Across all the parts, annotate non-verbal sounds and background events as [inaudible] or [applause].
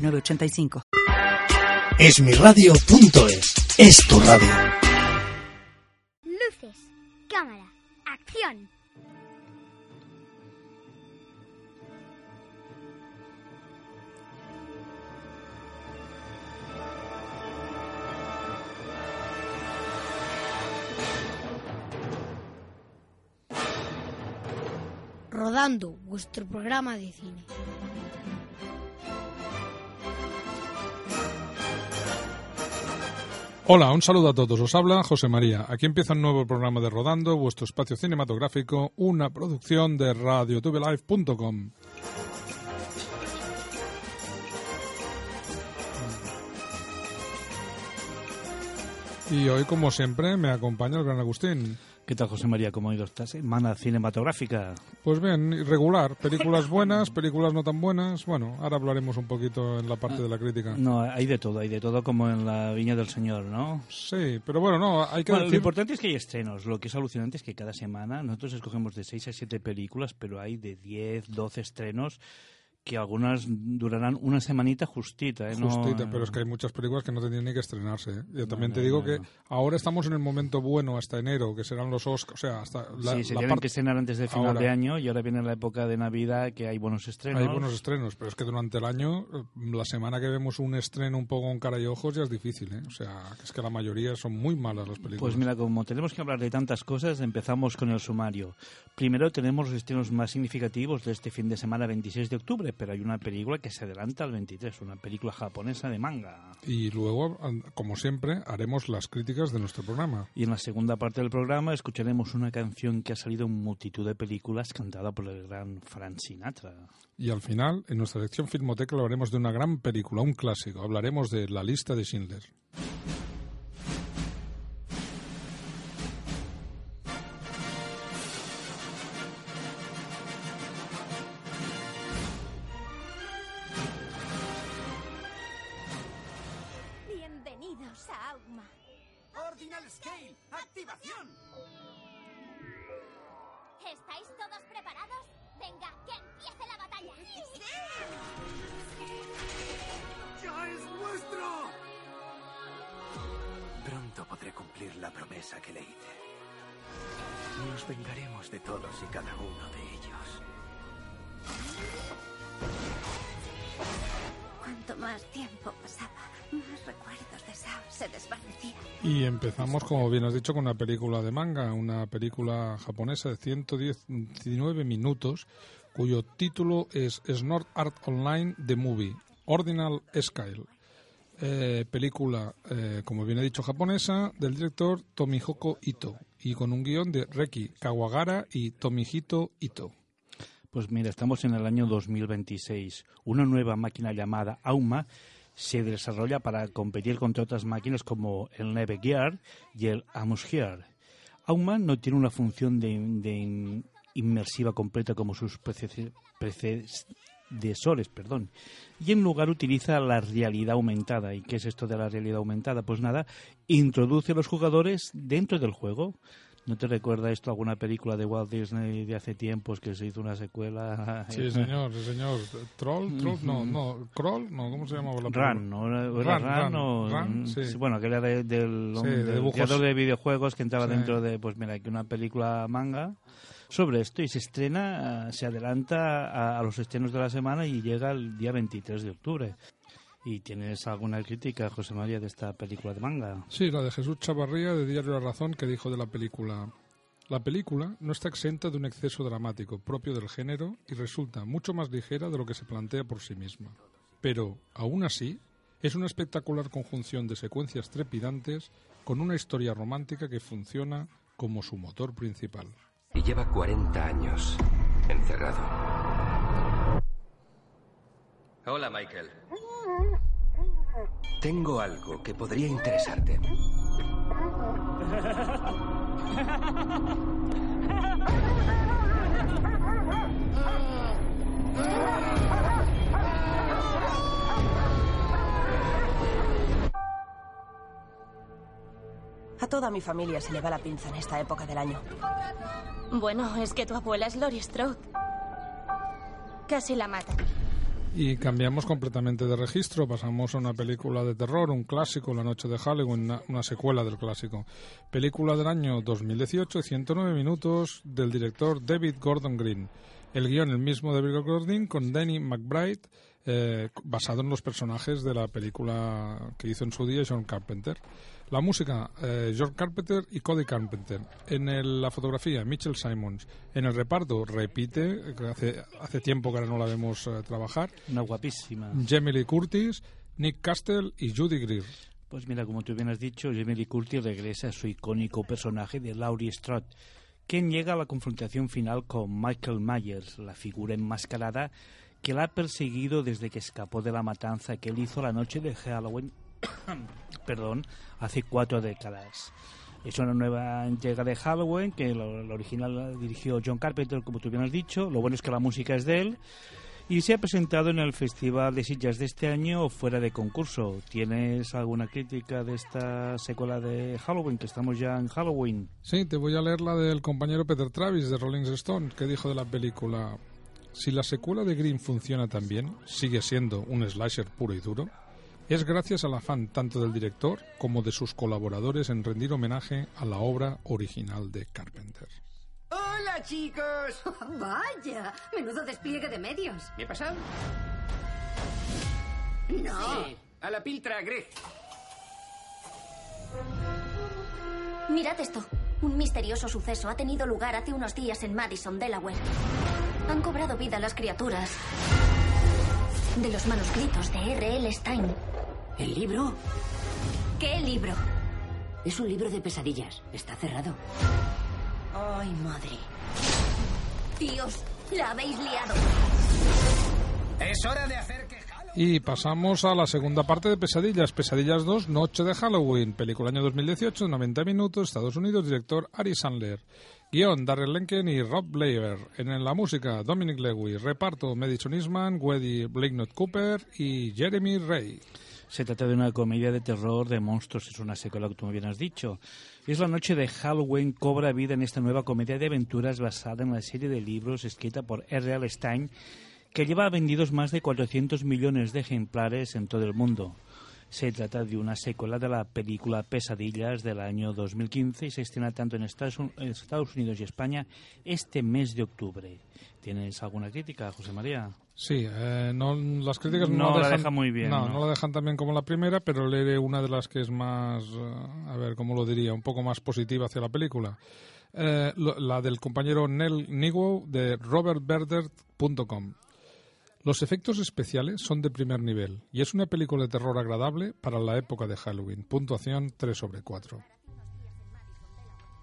906985. Esmiradio.es es tu radio. Luces, cámara, acción. Rodando, vuestro programa de cine. Hola, un saludo a todos. Os habla José María. Aquí empieza un nuevo programa de Rodando, vuestro espacio cinematográfico, una producción de radiotubelive.com. Y hoy, como siempre, me acompaña el gran Agustín. ¿Qué tal, José María? ¿Cómo ha ido esta semana cinematográfica? Pues bien, irregular. Películas [laughs] buenas, películas no tan buenas. Bueno, ahora hablaremos un poquito en la parte de la crítica. No, hay de todo, hay de todo como en la Viña del Señor, ¿no? Sí, pero bueno, no, hay que Bueno, Lo decir... importante es que hay estrenos. Lo que es alucinante es que cada semana nosotros escogemos de 6 a 7 películas, pero hay de 10, 12 estrenos que algunas durarán una semanita justita, ¿eh? No- Justita, pero es que hay muchas películas que no tendrían ni que estrenarse. ¿eh? Yo también no, te digo no, que ahora estamos en el momento bueno hasta enero, que serán los Oscars, o sea, hasta la, sí, se la tienen parte- que estrenar antes de final Ahora. de año y ahora viene la época de Navidad que hay buenos estrenos. Hay buenos estrenos, pero es que durante el año, eh, la semana que vemos un estreno un poco con cara y ojos ya es difícil, ¿eh? O sea, es que la mayoría son muy malas las películas. Pues mira, como tenemos que hablar de tantas cosas, empezamos con el sumario. Primero tenemos los estrenos más significativos de este fin de semana 26 de octubre, pero hay una película que se adelanta al 23, una película japonesa de manga. Y luego, como siempre, haremos las críticas de nuestro programa. Y en la segunda parte del programa escucharemos una canción que ha salido en multitud de películas cantada por el gran Frank Sinatra. Y al final, en nuestra sección Filmoteca, hablaremos de una gran película, un clásico. Hablaremos de La lista de Schindler. Promesa que le hice. Nos vengaremos de todos y cada uno de ellos. Cuanto más tiempo pasaba, más recuerdos de Sao se desvanecían. Y empezamos, como bien has dicho, con una película de manga, una película japonesa de 119 minutos, cuyo título es Snort Art Online The Movie, Ordinal Scale. Eh, película, eh, como bien he dicho, japonesa, del director Tomihoko Ito, y con un guion de Reki Kawagara y Tomihito Ito. Pues mira, estamos en el año 2026. Una nueva máquina llamada Auma se desarrolla para competir contra otras máquinas como el Neve Gear y el Amos Gear. Auma no tiene una función de, de in- inmersiva completa como sus prece- predecesores, perdón, y en lugar utiliza la realidad aumentada. ¿Y qué es esto de la realidad aumentada? Pues nada, introduce a los jugadores dentro del juego. ¿No te recuerda esto alguna película de Walt Disney de hace tiempos que se hizo una secuela? [laughs] Sí, [laughs] señor, sí, señor. ¿Troll? ¿Troll? No, no. ¿Kroll? No, ¿cómo se llamaba la película? Run, ¿no? Era- o- Run, sí. Bueno, que era de- del, de creador de videojuegos que entraba dentro de, pues mira, que una película manga sobre esto y se estrena, ah, se adelanta a, a los estrenos de la semana y llega el día 23 de octubre. ¿Y tienes alguna crítica, José María, de esta película de manga? Sí, la de Jesús Chavarría de Diario La Razón que dijo de la película. La película no está exenta de un exceso dramático propio del género y resulta mucho más ligera de lo que se plantea por sí misma. Pero, aún así, es una espectacular conjunción de secuencias trepidantes con una historia romántica que funciona como su motor principal. Y lleva 40 años encerrado. Hola, Michael. Tengo algo que podría interesarte. A toda mi familia se le va la pinza en esta época del año. Bueno, es que tu abuela es Lori Strode. Casi la matan. Y cambiamos completamente de registro, pasamos a una película de terror, un clásico, La Noche de Halloween, una, secuela del clásico. Película del año 2018, 109 minutos, del director David Gordon Green. El guion el mismo de David Gordon con Danny McBride, eh, basado en los personajes de la película que hizo en su día John Carpenter. La música, eh, John Carpenter y Cody Carpenter. En el- la fotografía, Mitchell Simons. En el reparto, repite, que hace, hace tiempo que ahora no la vemos eh, trabajar. Una guapísima. Jamie Lee Curtis, Nick Castle y Judy Greer. Pues mira, como tú bien has dicho, Jamie Lee Curtis regresa a su icónico personaje de Laurie Strode, quien llega a la confrontación final con Michael Myers, la figura enmascarada que la ha perseguido desde que escapó de la matanza que él hizo la noche de Halloween, [coughs] perdón, hace cuatro décadas. Es una nueva entrega de Halloween que lo, original dirigió John Carpenter, como tú bien has dicho. Lo bueno es que la música es de él. Y se ha presentado en el Festival de Sillas de este año fuera de concurso. ¿Tienes alguna crítica de esta secuela de Halloween? Que estamos ya en Halloween. Sí, te voy a leer la del compañero Peter Travis de Rolling Stone, que dijo de la película: Si la secuela de Green funciona tan bien, sigue siendo un slasher puro y duro, es gracias al afán tanto del director como de sus colaboradores en rendir homenaje a la obra original de Carpenter. ¡Hola, chicos! [laughs] Vaya, menudo despliegue de medios. ¿Me he pasado? No. Sí, a la piltra, Greg. Mirad esto. Un misterioso suceso ha tenido lugar hace unos días en Madison, Delaware. Han cobrado vida las criaturas de los manuscritos de R.L. Stein. ¿El libro? ¿Qué libro? Es un libro de pesadillas. Está cerrado. Ay, madre. Tíos, la habéis liado. Es hora de hacer que... Y pasamos a la segunda parte de Pesadillas. Pesadillas 2, Noche de Halloween. Película año 2018, 90 minutos, Estados Unidos, director Ari Sandler. Guión, Darrell Lenken y Rob Blair. En la música, Dominic Lewis. Reparto, Madison Eastman, Weddy Blakenot Cooper y Jeremy Ray. Se trata de una comedia de terror de monstruos, es una secuela que tú me bien has dicho. Es la noche de Halloween, cobra vida en esta nueva comedia de aventuras basada en la serie de libros escrita por R.L. Stein, que lleva vendidos más de 400 millones de ejemplares en todo el mundo. Se trata de una secuela de la película Pesadillas del año 2015 y se estrena tanto en Estados Unidos y España este mes de octubre. ¿Tienes alguna crítica, José María? Sí, eh, no, las críticas no, No la dejan, deja muy bien, No, ¿no? no la dejan tan bien como la primera, pero leeré una de las que es más, eh, a ver, ¿cómo lo diría? Un poco más positiva hacia la película. Eh, lo- la del compañero Nell Nigwo de robertberdert.com. Los efectos especiales son de primer nivel y es una película de terror agradable para la época de Halloween. Puntuación 3 sobre 4.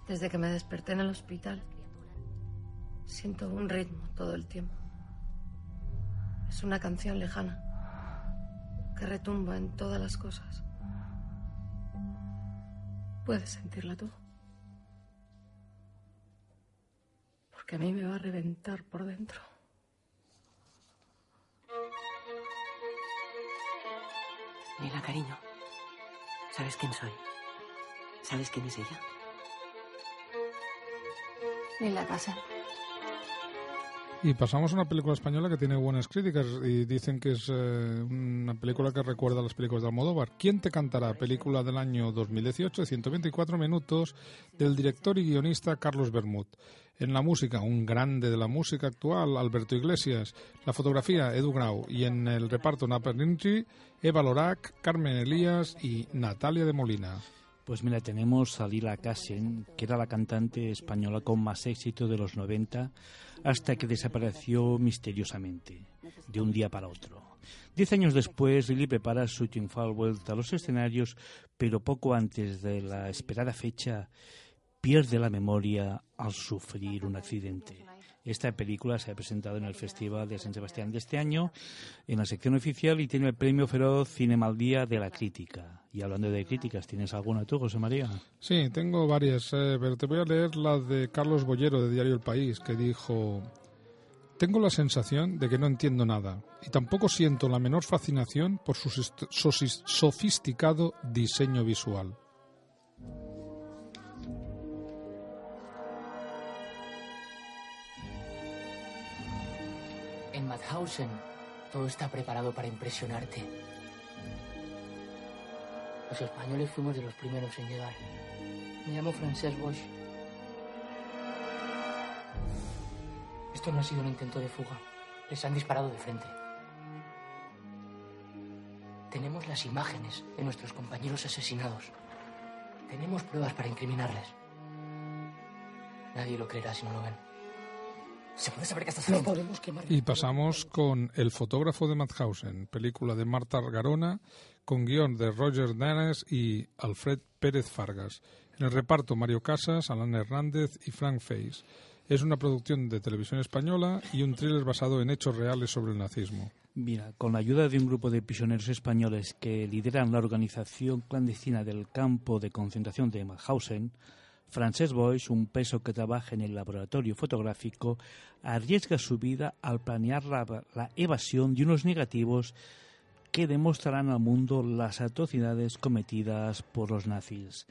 Desde que me desperté en el hospital, siento un ritmo todo el tiempo. Es una canción lejana que retumba en todas las cosas. Puedes sentirla tú. Porque a mí me va a reventar por dentro. Nela, cariño. ¿Sabes quién soy? ¿Sabes quién es ella? Ni la casa. Y pasamos a una película española que tiene buenas críticas y dicen que es eh, una película que recuerda a las películas de Almodóvar. ¿Quién te cantará? Película del año 2018, 124 minutos, del director y guionista Carlos Bermud. En la música, un grande de la música actual, Alberto Iglesias. La fotografía, Edu Grau. Y en el reparto, Napa Rinchi, Eva Lorac, Carmen Elías y Natalia de Molina. Pues mira, tenemos a Lila Kassen, que era la cantante española con más éxito de los 90, hasta que desapareció misteriosamente, de un día para otro. Diez años después, Lily prepara su triunfal vuelta a los escenarios, pero poco antes de la esperada fecha, pierde la memoria al sufrir un accidente. Esta película se ha presentado en el Festival de San Sebastián de este año en la sección oficial y tiene el premio Feroz Cinemaldía de la Crítica. Y hablando de críticas, ¿tienes alguna tú, José María? Sí, tengo varias, eh, pero te voy a leer la de Carlos Bollero de Diario El País, que dijo... Tengo la sensación de que no entiendo nada y tampoco siento la menor fascinación por su sofisticado diseño visual. En Madhausen todo está preparado para impresionarte. Los españoles fuimos de los primeros en llegar. Me llamo Francesc Bosch. Esto no ha sido un intento de fuga. Les han disparado de frente. Tenemos las imágenes de nuestros compañeros asesinados. Tenemos pruebas para incriminarles. Nadie lo creerá si no lo ven. ¿Se puede saber qué estás haciendo? podemos quemar. Y pasamos con El fotógrafo de Madhausen, película de Marta Garona, con guion de Roger Danes y Alfred Pérez Fargas. En el reparto Mario Casas, Alan Hernández y Frank Face. Es una producción de televisión española y un thriller basado en hechos reales sobre el nazismo. Mira, con la ayuda de un grupo de prisioneros españoles que lideran la organización clandestina del campo de concentración de Mauthausen, Francesc Boix, un peso que trabaja en el laboratorio fotográfico, arriesga su vida al planear la, la evasión de unos negativos que demostrarán al mundo las atrocidades cometidas por los nazis.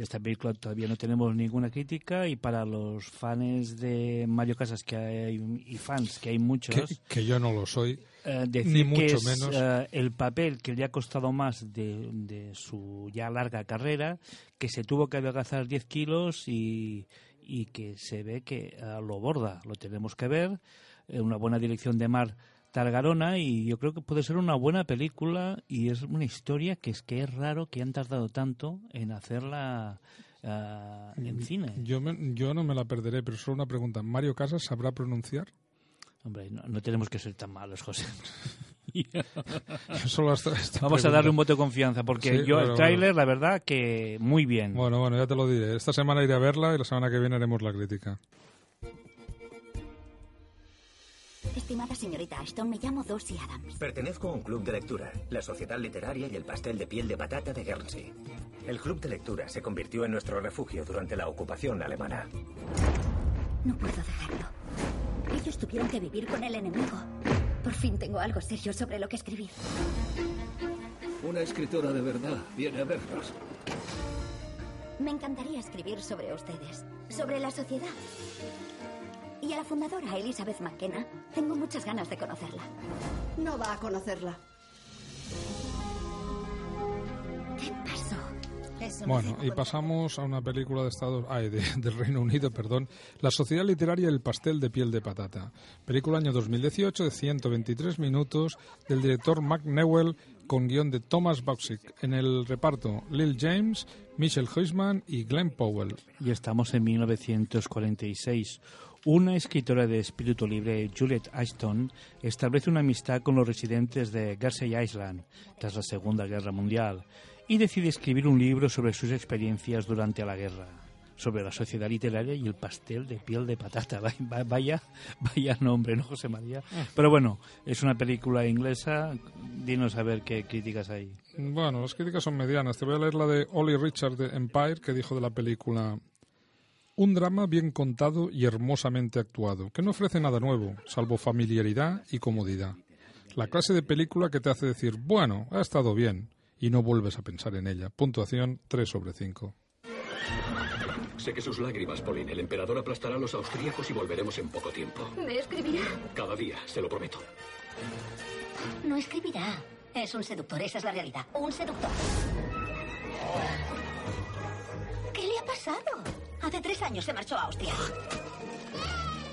De esta película todavía no tenemos ninguna crítica y para los fans de Mario Casas que hay, y fans que hay muchos que, que yo no lo soy eh, decir ni mucho que es menos. eh, el papel que le ha costado más de, de su ya larga carrera que se tuvo que adelgazar 10 kilos y, y que se ve que eh, lo borda. Lo tenemos que ver. Una buena dirección de Mar Targarona y yo creo que puede ser una buena película y es una historia que es que es raro que han tardado tanto en hacerla ah, en cine. Yo, me- yo no me la perderé, pero solo una pregunta. ¿Mario Casas sabrá pronunciar? Hombre, no, no tenemos que ser tan malos, José. [laughs] Solo hasta Vamos a darle un voto de confianza porque Sí, yo bueno, el tráiler, la verdad, que muy bien. Bueno, bueno, ya te lo diré. Esta semana iré a verla y la semana que viene haremos la crítica. Estimada señorita Ashton, me llamo Dossie Adams. Pertenezco a un club de lectura, la Sociedad Literaria y el Pastel de Piel de Patata de Guernsey. El club de lectura se convirtió en nuestro refugio durante la ocupación alemana. No puedo dejarlo. Ellos tuvieron que vivir con el enemigo. Por fin tengo algo serio sobre lo que escribir. Una escritora de verdad viene a vernos. Me encantaría escribir sobre ustedes, sobre la sociedad. Y a la fundadora Elizabeth McKenna. Tengo muchas ganas de conocerla. No va a conocerla. ¿Qué pasó? Bueno, y pasamos a una película de Estados ay, de- [laughs] del Reino Unido, perdón, La Sociedad Literaria y el Pastel de Piel de Patata. Película año 2018 de 123 minutos del director Mark Newell con guion de Thomas Boxick. En el reparto Lil James, Michelle Huisman y Glenn Powell. Y estamos en 1946. Una escritora de espíritu libre, Juliet Ashton, establece una amistad con los residentes de Guernsey Island tras la Segunda Guerra Mundial y decide escribir un libro sobre sus experiencias durante la guerra, sobre la sociedad literaria y el pastel de piel de patata. [laughs] Va- va- Vaya, vaya nombre, ¿no, José María? Pero bueno, es una película inglesa. Dinos a ver qué críticas hay. Bueno, las críticas son medianas. Te voy a leer la de Ollie Richard de Empire, que dijo de la película un drama bien contado y hermosamente actuado, que no ofrece nada nuevo, salvo familiaridad y comodidad. La clase de película que te hace decir, bueno, ha estado bien, y no vuelves a pensar en ella. Puntuación 3 sobre 5. Sé que sus lágrimas, Pauline. El emperador aplastará a los austríacos y volveremos en poco tiempo. ¿Me escribirá? Cada día, se lo prometo. No escribirá. Es un seductor, esa es la realidad. Un seductor. ¿Qué le ha pasado? Hace tres años se marchó a Austria.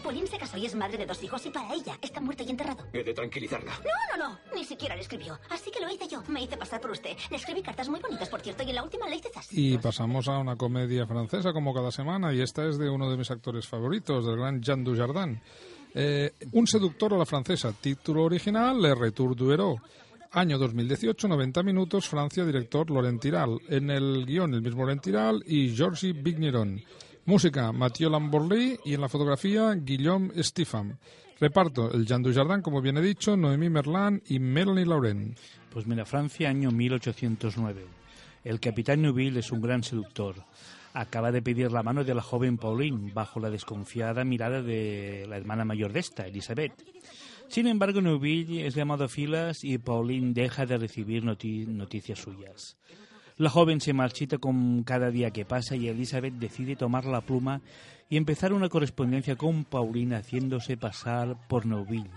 Pauline se casó y es madre de dos hijos y para ella está muerto y enterrado. He de tranquilizarla. No, no, no. Ni siquiera le escribió. Así que lo hice yo. Me hice pasar por usted. Le escribí cartas muy bonitas, por cierto, y en la última le hice zas. Y pasamos a una comedia francesa como cada semana, y esta es de uno de mis actores favoritos, del gran Jean Dujardin. Eh, un seductor a la francesa, título original, Le Retour du Héros. Año 2018, 90 minutos, Francia, director Laurent Tiral. En el guion, el mismo Laurent Tiral y Georges Vigneron. Música, Mathieu Lamborlí y en la fotografía, Guillaume Stefan. Reparto, el Jean Dujardin, como bien he dicho, Noémie Merlan y Melanie Laurent. Pues mira, Francia, año 1809. El capitán Neuville es un gran seductor. Acaba de pedir la mano de la joven Pauline bajo la desconfiada mirada de la hermana mayor de esta, Elizabeth. Sin embargo, Neuville es llamado a filas y Pauline deja de recibir noti- noticias suyas. La joven se marchita con cada día que pasa y Elizabeth decide tomar la pluma y empezar una correspondencia con Pauline haciéndose pasar por Neuville,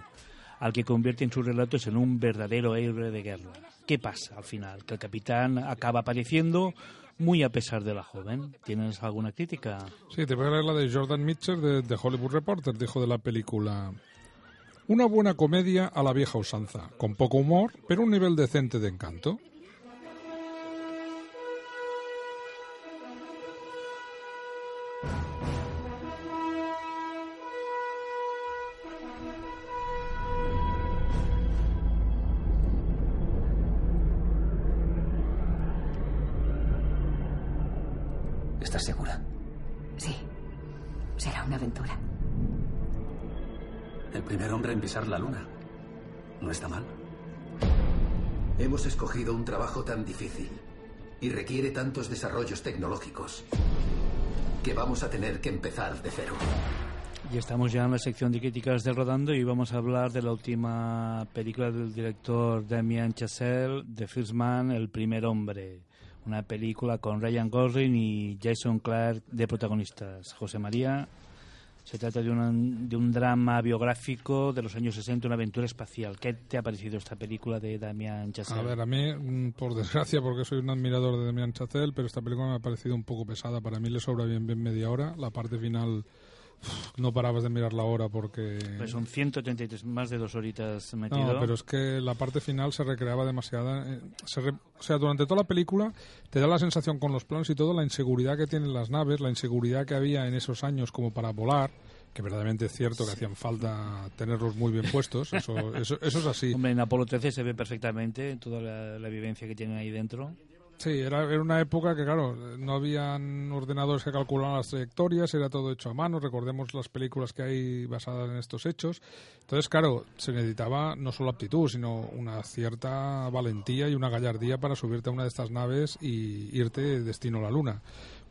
al que convierte en sus relatos en un verdadero héroe de guerra. ¿Qué pasa al final? Que el capitán acaba apareciendo muy a pesar de la joven. ¿Tienes alguna crítica? Sí, te voy a leer la de Jordan Mitchell de, de Hollywood Reporter, dijo de la película. Una buena comedia a la vieja usanza, con poco humor, pero un nivel decente de encanto. Tan difícil y requiere tantos desarrollos tecnológicos que vamos a tener que empezar de cero. Y estamos ya en la sección de críticas de Rodando y vamos a hablar de la última película del director Damien Chazelle, The First Man, El primer hombre. Una película con Ryan Gosling y Jason Clarke de protagonistas. José María, se trata de, una- de un drama biográfico de los años 60, una aventura espacial. ¿Qué te ha parecido esta película de Damien Chazelle? A ver, a mí, mm, por desgracia, porque soy un admirador de Demian Chazelle, pero esta película me ha parecido un poco pesada. Para mí le sobra bien, media hora. La parte final, no parabas de mirar la hora porque... Pues son 133, más de dos horitas metido. No, pero es que la parte final se recreaba demasiada. eh, se re- o sea, durante toda la película te da la sensación con los planos y todo, la inseguridad que tienen las naves, la inseguridad que había en esos años como para volar, que verdaderamente es cierto que hacían falta tenerlos muy bien puestos, eso, eso, eso es así. Hombre, en Apolo 13 se ve perfectamente toda la, la vivencia que tienen ahí dentro. Sí, era, era una época que, claro, no habían ordenadores que calculaban las trayectorias, era todo hecho a mano. Recordemos las películas que hay basadas en estos hechos. Entonces, claro, se necesitaba no solo aptitud, sino una cierta valentía y una gallardía para subirte a una de estas naves y irte destino a la Luna.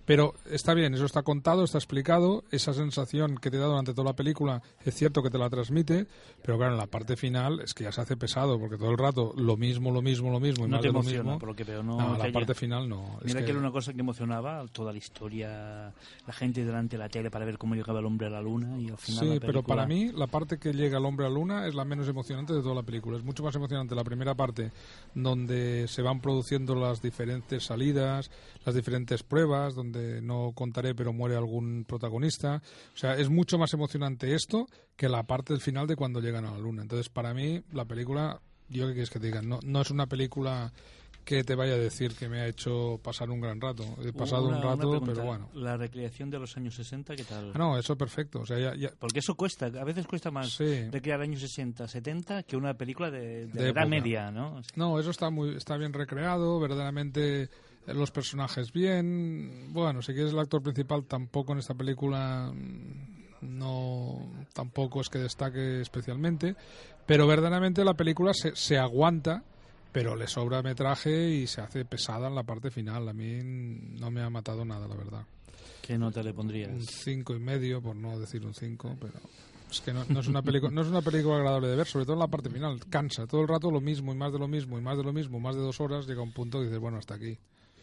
Pero está bien, eso está contado, está explicado. Esa sensación que te da durante toda la película es cierto que te la transmite, pero claro, en la parte final es que ya se hace pesado, porque todo el rato lo mismo, lo mismo, lo mismo y No más te de lo emociona, mismo. por lo que veo. No, No, la parte final no. Es Mira que... que- era una cosa que emocionaba toda la historia, la gente delante de la tele para ver cómo llegaba el hombre a la luna y al final Sí, la pero película- para mí la parte que llega el hombre a la luna es la menos emocionante de toda la película. Es mucho más emocionante la primera parte, donde se van produciendo las diferentes salidas, las diferentes pruebas, donde no contaré, pero muere algún protagonista. O sea, es mucho más emocionante esto que la parte del final de cuando llegan a la luna. Entonces, para mí, la película, yo qué quieres que te diga, no, no es una película que te vaya a decir que me ha hecho pasar un gran rato. He pasado Una- un rato, pregunta, pero bueno. La recreación de los años 60, ¿qué tal? Ah, no, eso perfecto. O sea, ya- ya, Porque eso cuesta, a veces cuesta más Sí. recrear años 60, 70 que una película de, de, de la edad media, ¿no? No, eso está muy está bien recreado, verdaderamente los personajes bien. Bueno, si quieres el actor principal tampoco en esta película mm, no tampoco es que destaque especialmente, pero verdaderamente la película se, se aguanta, pero le sobra metraje y se hace pesada en la parte final. A mí no me ha matado nada, la verdad. ¿Qué nota le pondrías? Un cinco y medio, por no decir un cinco, pero es que no, no es una película no es una película agradable de ver, sobre todo en la parte final. Cansa todo el rato lo mismo y más de lo mismo y más de lo mismo, más de dos horas llega un punto que dices bueno hasta aquí.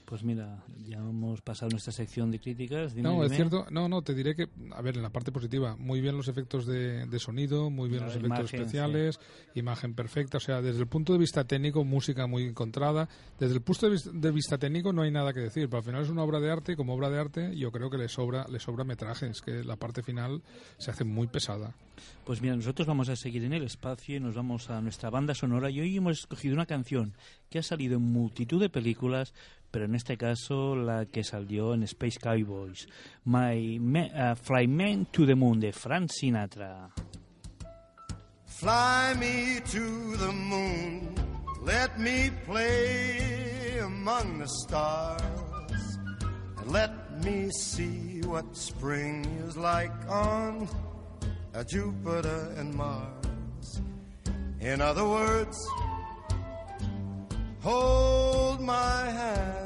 Pues mira, ya hemos pasado nuestra sección de críticas. Dime, no, es cierto. No, no, te diré que, a ver, en la parte positiva, muy bien los efectos de, de sonido, muy bien La los efectos imagen, especiales, imagen perfecta. O sea, desde el punto de vista técnico, música muy encontrada. Desde el punto de vista, de vista técnico no hay nada que decir, pero al final es una obra de arte y como obra de arte yo creo que le sobra, le sobra metraje. Es que la parte final se hace muy pesada. Pues mira, nosotros vamos a seguir en el espacio y nos vamos a nuestra banda sonora y hoy hemos escogido una canción que ha salido en multitud de películas, pero en este caso la que salió en Space Cowboys, My Me- uh, Fly Man to the Moon de Frank Sinatra. Fly me to the moon. Let me play among the stars. And let me see what spring is like on Jupiter and Mars. In other words, hold my hand.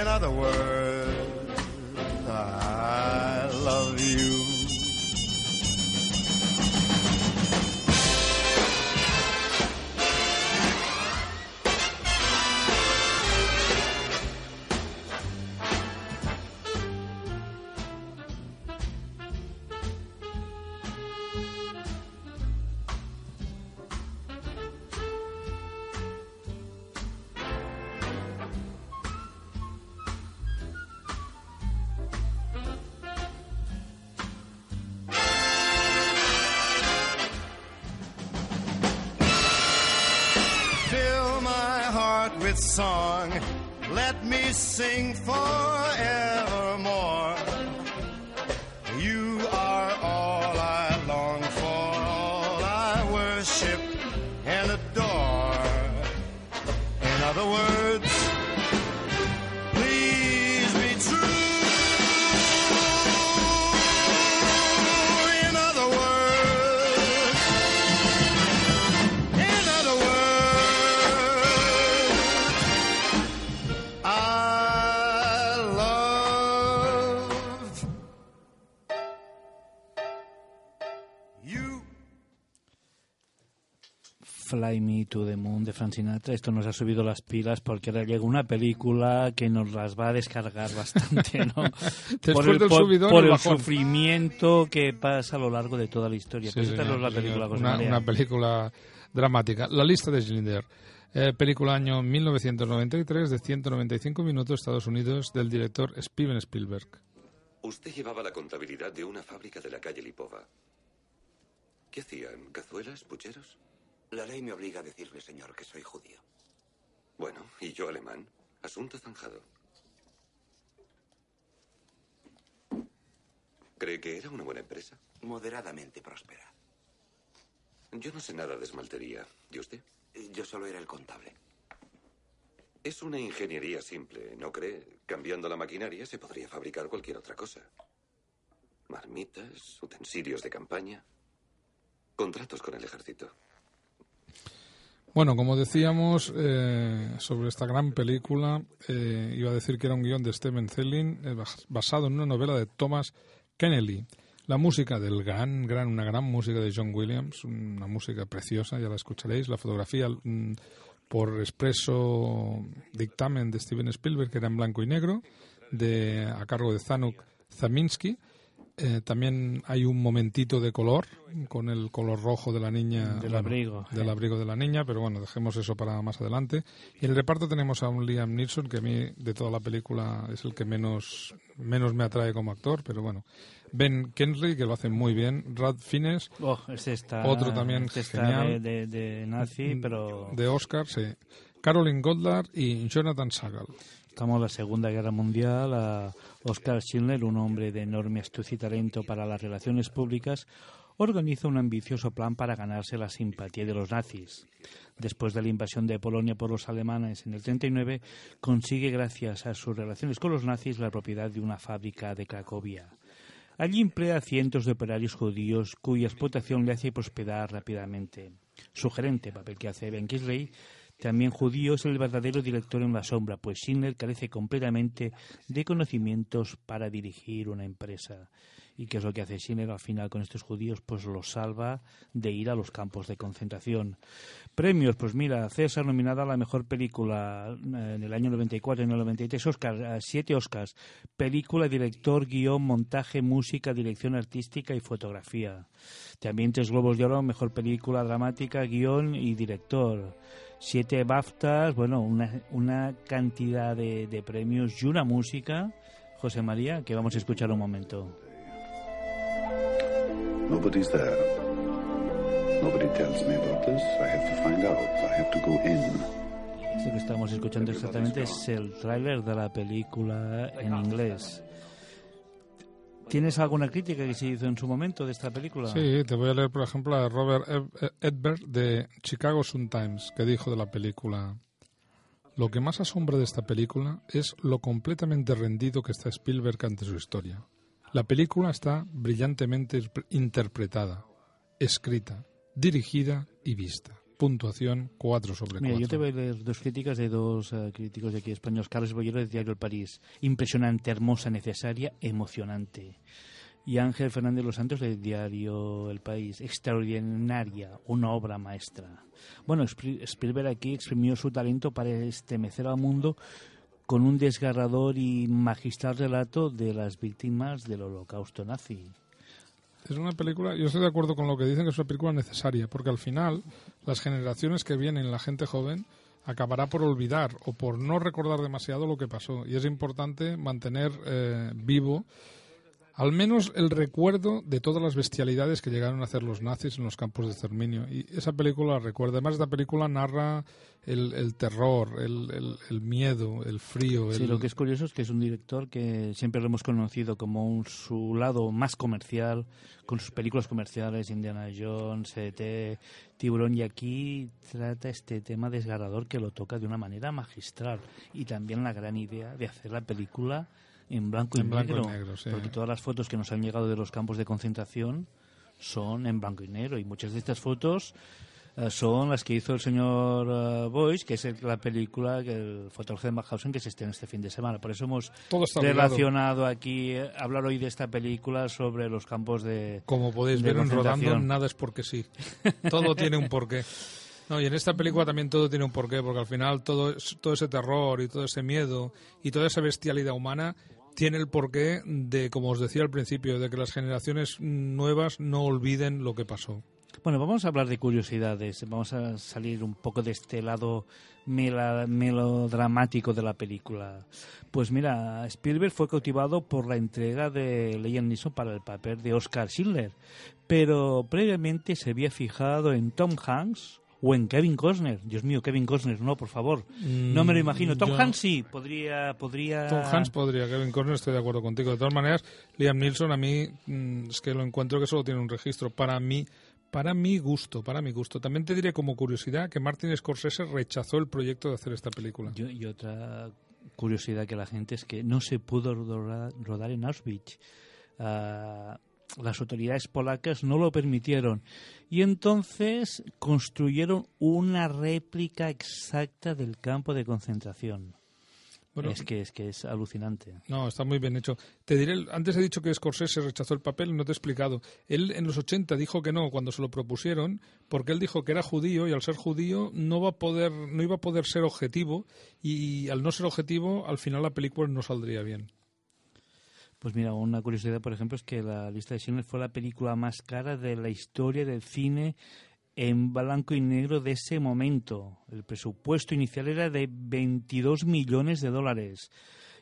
In other words, other words, Fly Me to the Moon de Frank Sinatra. Esto nos ha subido las pilas porque ahora llega una película que nos las va a descargar bastante, ¿no? [laughs] Después el, del por- subidón, por el sufrimiento que pasa a lo largo de toda la historia. Sí, Pues señor, no es la señor. película una, una película dramática. La lista de Schindler. Eh, película año 1993 de 195 minutos, Estados Unidos, del director Steven Spielberg. Usted llevaba la contabilidad de una fábrica de la calle Lipova. ¿Qué hacían? ¿Cazuelas? ¿Pucheros? La ley me obliga a decirle, señor, que soy judío. Bueno, y yo alemán. Asunto zanjado. ¿Cree que era una buena empresa? Moderadamente próspera. Yo no sé nada de esmaltería. ¿Y usted? Yo solo era el contable. Es una ingeniería simple, ¿no cree? Cambiando la maquinaria se podría fabricar cualquier otra cosa. Marmitas, utensilios de campaña, contratos con el ejército. Bueno, como decíamos eh, sobre esta gran película, eh, iba a decir que era un guion de Stephen Zelling eh, bas- basado en una novela de Thomas Kennelly. La música del gran, gran, una gran música de John Williams, una música preciosa, ya la escucharéis. La fotografía mm, por expreso dictamen de Steven Spielberg, que era en blanco y negro, de, a cargo de Zanuck Zaminsky. Eh, también hay un momentito de color, con el color rojo de la niña. Del abrigo, Del eh. abrigo de la niña, pero bueno, dejemos eso para más adelante. Y en el reparto tenemos a un Liam Neeson, que a mí de toda la película es el que menos, menos me atrae como actor, pero bueno. Ben Kensley, que lo hace muy bien. Rad Fiennes, Oh, este está, otro también este está de, de- de nazi, pero... De Oscar, sí. Caroline Goddard y Jonathan Sagal. Estamos en la Segunda Guerra Mundial. a Oscar Schindler, un hombre de enorme astucia y talento para las relaciones públicas, organiza un ambicioso plan para ganarse la simpatía de los nazis. Después de la invasión de Polonia por los alemanes en el 39, consigue, gracias a sus relaciones con los nazis, la propiedad de una fábrica de Cracovia. Allí emplea a cientos de operarios judíos cuya explotación le hace prosperar rápidamente. Su gerente, papel que hace Ben Kingsley, también judío, es el verdadero director en la sombra, pues Schindler carece completamente de conocimientos para dirigir una empresa. ¿Y qué es lo que hace Schindler al final con estos judíos? Pues los salva de ir a los campos de concentración. Premios, pues mira, César nominada a la mejor película eh, en el año 94 y en el 93, Oscar, eh, siete Oscars. Película, director, guion, montaje, música, dirección artística y fotografía. También tres Globos de Oro, mejor película dramática, guion y director. Siete BAFTAs, bueno, una, una cantidad de, de premios y una música, José María, que vamos a escuchar un momento. Nobody's there. Nobody tells me about this. I have to find out. I have to go in. Esto que estamos escuchando exactamente es el tráiler de la película en inglés. ¿Tienes alguna crítica que se hizo en su momento de esta película? Sí, te voy a leer, por ejemplo, a Robert Ed- Edberg de Chicago Sun-Times, que dijo de la película: Lo que más asombra de esta película es lo completamente rendido que está Spielberg ante su historia. La película está brillantemente interpretada, escrita, dirigida y vista. Puntuación 4 sobre 4. Mira, yo te voy a leer dos críticas de dos eh, críticos de aquí españoles. Carlos Bollero de Diario El París. Impresionante, hermosa, necesaria, emocionante. Y Ángel Fernández Los Santos de Diario El País. Extraordinaria, una obra maestra. Bueno, Spielberg aquí exprimió su talento para estremecer al mundo con un desgarrador y magistral relato de las víctimas del holocausto nazi. Es una película, yo estoy de acuerdo con lo que dicen que es una película necesaria, porque al final las generaciones que vienen, la gente joven, acabará por olvidar o por no recordar demasiado lo que pasó. Y es importante mantener eh, vivo al menos el recuerdo de todas las bestialidades que llegaron a hacer los nazis en los campos de exterminio. Y esa película recuerda. Además, esta película narra el, el terror, el, el- el miedo, el frío. Sí, lo que es curioso es que es un director que siempre lo hemos conocido como un, su lado más comercial, con sus películas comerciales, Indiana Jones, E.T., Tiburón, y aquí trata este tema desgarrador que lo toca de una manera magistral. Y también la gran idea de hacer la película en blanco y En blanco y negro. negro, sí. Porque todas las fotos que nos han llegado de los campos de concentración son en blanco y negro. Y muchas de estas fotos eh, son las que hizo el señor eh, Boyce, que es el- la película, el fotógrafo de Mauthausen, que se estrena este fin de semana. Por eso hemos relacionado aquí, eh, hablar hoy de esta película sobre los campos de Como podéis de ver en Rodando, nada es porque sí. Todo tiene un porqué. No, y en esta película también todo tiene un porqué, porque al final todo, todo ese terror y todo ese miedo y toda esa bestialidad humana tiene el porqué de, como os decía al principio, de que las generaciones nuevas no olviden lo que pasó. Bueno, vamos a hablar de curiosidades. Vamos a salir un poco de este lado melodramático de la película. Pues mira, Spielberg fue cautivado por la entrega de Liam Neeson para el papel de Oscar Schindler, pero previamente se había fijado en Tom Hanks o en Kevin Costner. Dios mío, Kevin Costner, no, por favor. No me lo imagino. Tom yo- Hanks sí, podría... podría... Tom Hanks podría, Kevin Costner estoy de acuerdo contigo. De todas maneras, Liam Neeson a mí mm, es que lo encuentro que solo tiene un registro. Para mí, para mi gusto, para mi gusto. También te diré como curiosidad que Martin Scorsese rechazó el proyecto de hacer esta película. Yo- y otra curiosidad que la gente es que no se pudo rodar, rodar en Auschwitz. Ah, las autoridades polacas no lo permitieron. Y entonces construyeron una réplica exacta del campo de concentración. Bueno, es que es que es alucinante. No, está muy bien hecho. Te diré, antes he dicho que Scorsese rechazó el papel, no te he explicado. Él en los 80 dijo que no cuando se lo propusieron, porque él dijo que era judío y al ser judío no va a poder, no iba a poder ser objetivo y al no ser objetivo, al final la película no saldría bien. Pues mira, una curiosidad, por ejemplo, es que la lista de Schindler fue la película más cara de la historia del cine en blanco y negro de ese momento. El presupuesto inicial era de 22 millones de dólares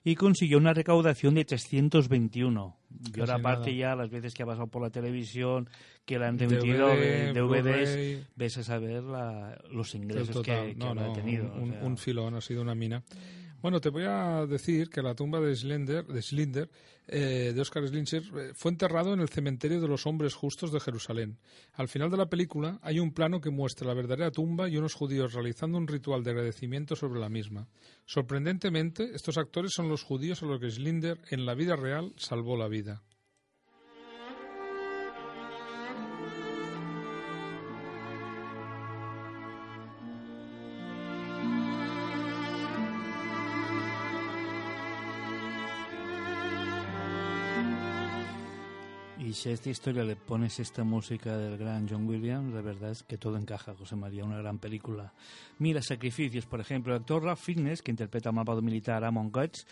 y consiguió una recaudación de 321. Y ahora aparte nada. ya las veces que ha pasado por la televisión, que la han DVD, remitido en DVDs, ves a saber la- los ingresos Total, que, que no, habrá no, tenido. Un, o sea. un filón, ha sido una mina. Bueno, te voy a decir que la tumba de Schlinder, de, Schlinder, eh, de Oscar Schlinder, eh, fue enterrado en el cementerio de los hombres justos de Jerusalén. Al final de la película hay un plano que muestra la verdadera tumba y unos judíos realizando un ritual de agradecimiento sobre la misma. Sorprendentemente, estos actores son los judíos a los que Schlinder en la vida real salvó la vida. Y si a esta historia le pones esta música del gran John Williams, la verdad es que todo encaja, José María, una gran película. Mira, Sacrificios, por ejemplo, el actor Ralph Fitness, que interpreta al malvado militar Amon Guts,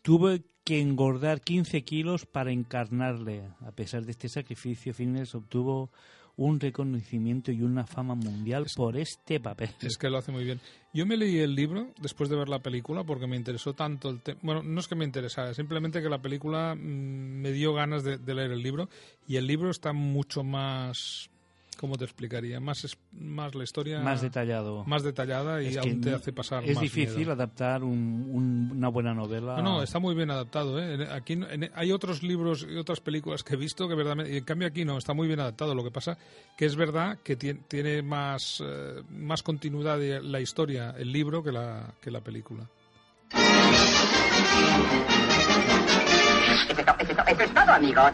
tuvo que engordar 15 kilos para encarnarle. A pesar de este sacrificio, Fitness obtuvo un reconocimiento y una fama mundial por este papel. Es que lo hace muy bien. Yo me leí el libro después de ver la película porque me interesó tanto el tema. Bueno, no es que me interesara, simplemente que la película mm, me dio ganas de, de leer el libro y el libro está mucho más ¿Cómo te explicaría? Más, es, más la historia... Más detallado. Más detallada y Es aún te hace pasar Es más difícil miedo. adaptar un- un- una buena novela. No, no, está muy bien adaptado. ¿eh? Aquí en- hay otros libros y otras películas que he visto que verdaderamente, y en cambio aquí no, está muy bien adaptado. Lo que pasa que es verdad que tiene, tiene más, eh, más continuidad de la historia, el libro, que la, que la película. Eso es todo, amigos.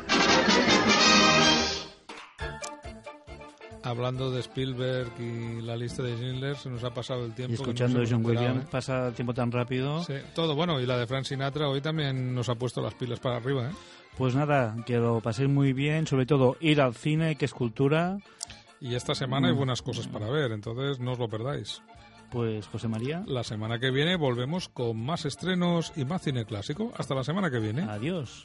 Hablando de Spielberg y la lista de Schindler, se nos ha pasado el tiempo. Y escuchando a John Williams, ¿eh? pasa el tiempo tan rápido. Sí, todo bueno. Y la de Frank Sinatra hoy también nos ha puesto las pilas para arriba. ¿eh? Pues nada, que lo paséis muy bien, sobre todo ir al cine, que es cultura. Y esta semana hay buenas cosas para ver, entonces no os lo perdáis. Pues José María. La semana que viene volvemos con más estrenos y más cine clásico. Hasta la semana que viene. Adiós.